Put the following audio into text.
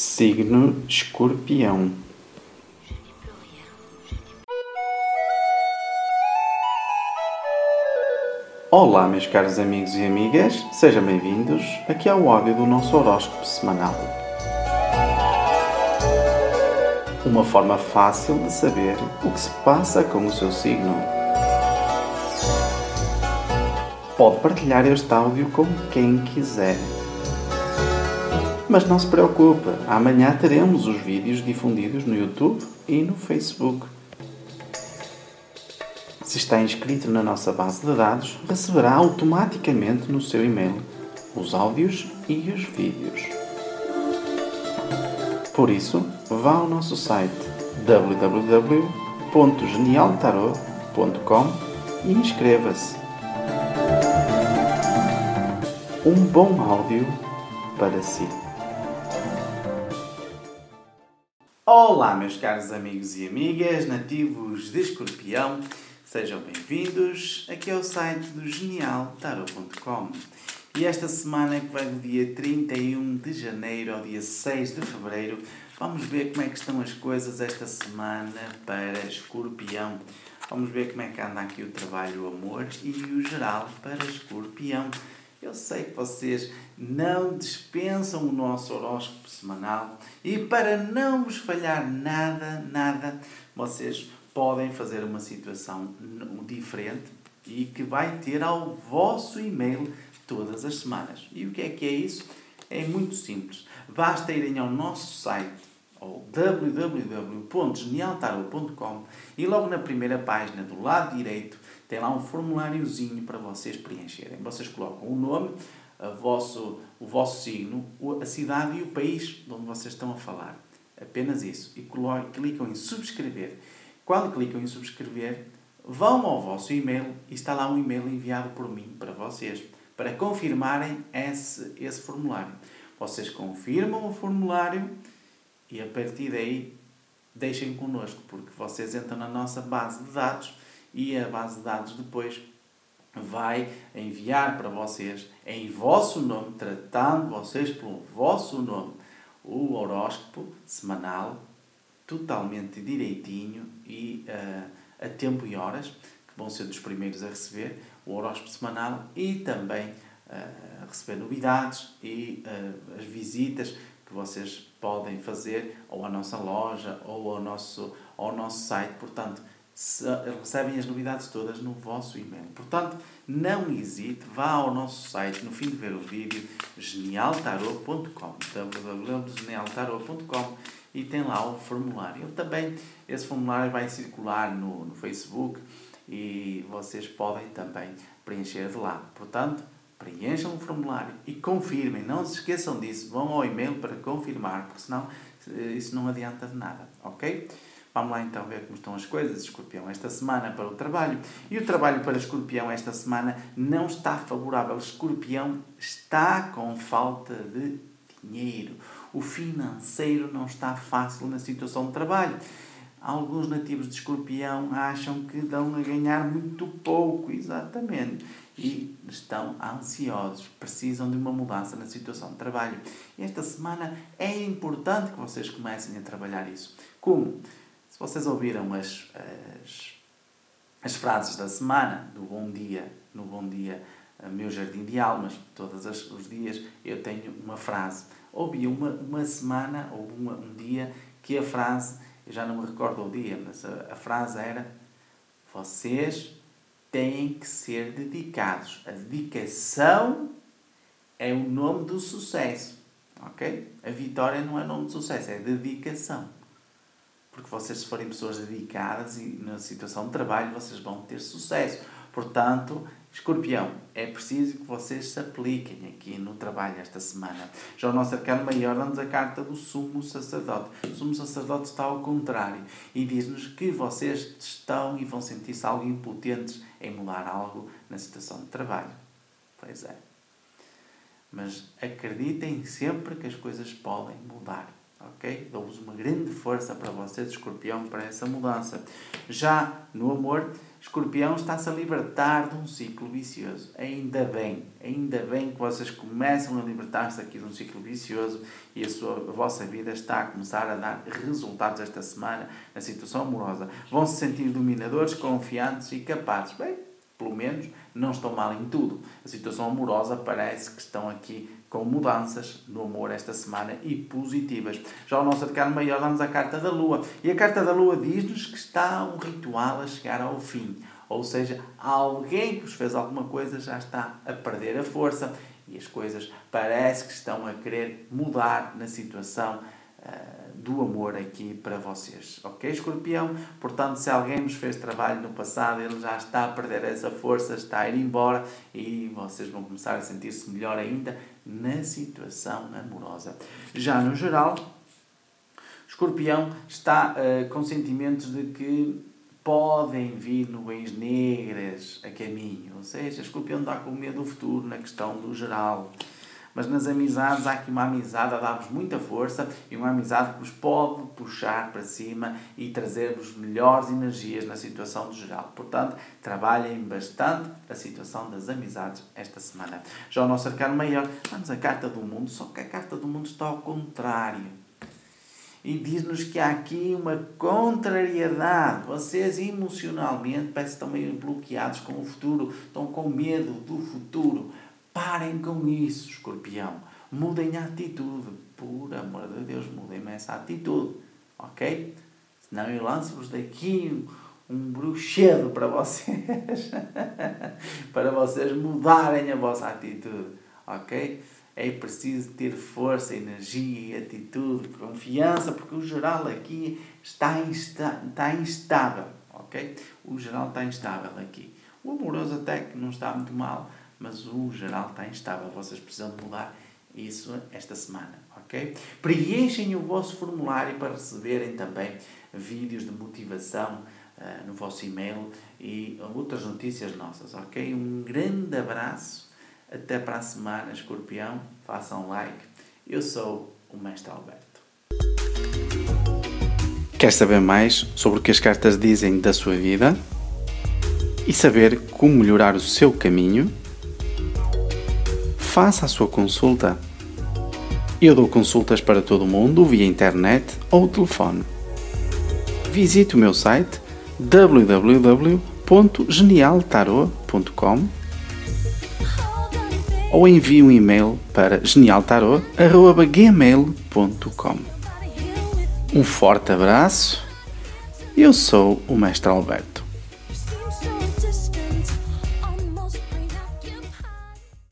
Signo Escorpião. Olá, meus caros amigos e amigas, sejam bem-vindos aqui ao áudio do nosso horóscopo semanal. Uma forma fácil de saber o que se passa com o seu signo. Pode partilhar este áudio com quem quiser. Mas não se preocupe, amanhã teremos os vídeos difundidos no YouTube e no Facebook. Se está inscrito na nossa base de dados, receberá automaticamente no seu e-mail os áudios e os vídeos. Por isso, vá ao nosso site www.genialtarot.com e inscreva-se. Um bom áudio para si. Olá, meus caros amigos e amigas, nativos de Escorpião, sejam bem-vindos aqui ao site do genialtarot.com. E esta semana, que vai do dia 31 de janeiro ao dia 6 de fevereiro, vamos ver como é que estão as coisas esta semana para Escorpião. Vamos ver como é que anda aqui o trabalho, o amor e o geral para Escorpião. Eu sei que vocês não dispensam o nosso horóscopo semanal e para não vos falhar nada, nada, vocês podem fazer uma situação diferente e que vai ter ao vosso e-mail todas as semanas. E o que é que é isso? É muito simples. Basta irem ao nosso site ou www.genialtarot.com e logo na primeira página do lado direito tem lá um formuláriozinho para vocês preencherem. Vocês colocam o nome, a vosso, o vosso signo, a cidade e o país de onde vocês estão a falar. Apenas isso. E clicam em subscrever. Quando clicam em subscrever, vão ao vosso e-mail e está lá um e-mail enviado por mim para vocês, para confirmarem esse, esse formulário. Vocês confirmam o formulário e a partir daí deixem connosco, porque vocês entram na nossa base de dados e a base de dados depois vai enviar para vocês em vosso nome, tratando vocês pelo vosso nome, o horóscopo semanal totalmente direitinho e uh, a tempo e horas, que vão ser dos primeiros a receber o horóscopo semanal e também uh, receber novidades e uh, as visitas que vocês podem fazer ou à nossa loja ou ao nosso, ao nosso site. Portanto, recebem as novidades todas no vosso e-mail. Portanto, não hesite, vá ao nosso site no fim de ver o vídeo genialtarot.com www.genialtarot.com e tem lá o formulário. Eu também, esse formulário vai circular no, no Facebook e vocês podem também preencher de lá. Portanto, preencham o formulário e confirmem, não se esqueçam disso, vão ao e-mail para confirmar, porque senão eh, isso não adianta de nada, ok? Vamos lá então ver como estão as coisas, escorpião, esta semana para o trabalho. E o trabalho para escorpião esta semana não está favorável. Escorpião está com falta de dinheiro. O financeiro não está fácil na situação de trabalho. Alguns nativos de escorpião acham que dão a ganhar muito pouco, exatamente, e estão ansiosos, precisam de uma mudança na situação de trabalho. Esta semana é importante que vocês comecem a trabalhar isso. Como? Se vocês ouviram as, as, as frases da semana, do bom dia, no bom dia, eh, meu jardim de almas, todos os dias eu tenho uma frase. Ouvi uma, uma semana ou uma, um dia que a frase, eu já não me recordo o dia, mas a, a frase era: Vocês têm que ser dedicados. A dedicação é o nome do sucesso. Ok? A vitória não é nome de sucesso, é dedicação porque vocês, se forem pessoas dedicadas e na situação de trabalho, vocês vão ter sucesso. Portanto, escorpião, é preciso que vocês se apliquem aqui no trabalho esta semana. Já o nosso arcano maior dá-nos a carta do sumo sacerdote. O sumo sacerdote está ao contrário e diz-nos que vocês estão e vão sentir-se algo impotentes em mudar algo na situação de trabalho. Pois é. Mas acreditem sempre que as coisas podem mudar ok? Dou-vos uma grande força para vocês, escorpião, para essa mudança. Já no amor, escorpião está-se a libertar de um ciclo vicioso. Ainda bem, ainda bem que vocês começam a libertar-se aqui de um ciclo vicioso e a, sua, a vossa vida está a começar a dar resultados esta semana na situação amorosa. Vão se sentir dominadores, confiantes e capazes. Bem, pelo menos não estão mal em tudo. A situação amorosa parece que estão aqui com mudanças no amor esta semana e positivas. Já o nosso arcano maior dá-nos a carta da Lua. E a carta da Lua diz-nos que está um ritual a chegar ao fim. Ou seja, alguém que vos fez alguma coisa já está a perder a força e as coisas parece que estão a querer mudar na situação uh, do amor aqui para vocês. Ok, escorpião? Portanto, se alguém nos fez trabalho no passado, ele já está a perder essa força, está a ir embora e vocês vão começar a sentir-se melhor ainda na situação amorosa. Já no geral, escorpião está uh, com sentimentos de que podem vir nuvens negras a caminho. Ou seja, escorpião está com medo do futuro na questão do geral. Mas nas amizades há aqui uma amizade a dar-vos muita força e uma amizade que vos pode puxar para cima e trazer-vos melhores energias na situação do geral. Portanto, trabalhem bastante a situação das amizades esta semana. Já o nosso arcano maior, vamos a carta do mundo, só que a carta do mundo está ao contrário e diz-nos que há aqui uma contrariedade. Vocês emocionalmente parecem que estão meio bloqueados com o futuro, estão com medo do futuro. Parem com isso, escorpião. Mudem a atitude. Por amor de Deus, mudem essa atitude. Ok? Senão eu lanço-vos daqui um, um bruxedo para vocês. para vocês mudarem a vossa atitude. Ok? É preciso ter força, energia, atitude, confiança, porque o geral aqui está, insta está instável. Ok? O geral está instável aqui. O amoroso até que não está muito mal mas o geral está instável. Vocês precisam mudar isso esta semana, ok? Preenchem o vosso formulário para receberem também vídeos de motivação uh, no vosso e-mail e outras notícias nossas, ok? Um grande abraço, até para a semana, escorpião. Façam like. Eu sou o Mestre Alberto. Quer saber mais sobre o que as cartas dizem da sua vida? E saber como melhorar o seu caminho? Faça a sua consulta. Eu dou consultas para todo mundo via internet ou telefone. Visite o meu site www.genialtarot.com ou envie um e-mail para genialtarot.gmail.com Um forte abraço. Eu sou o Mestre Alberto.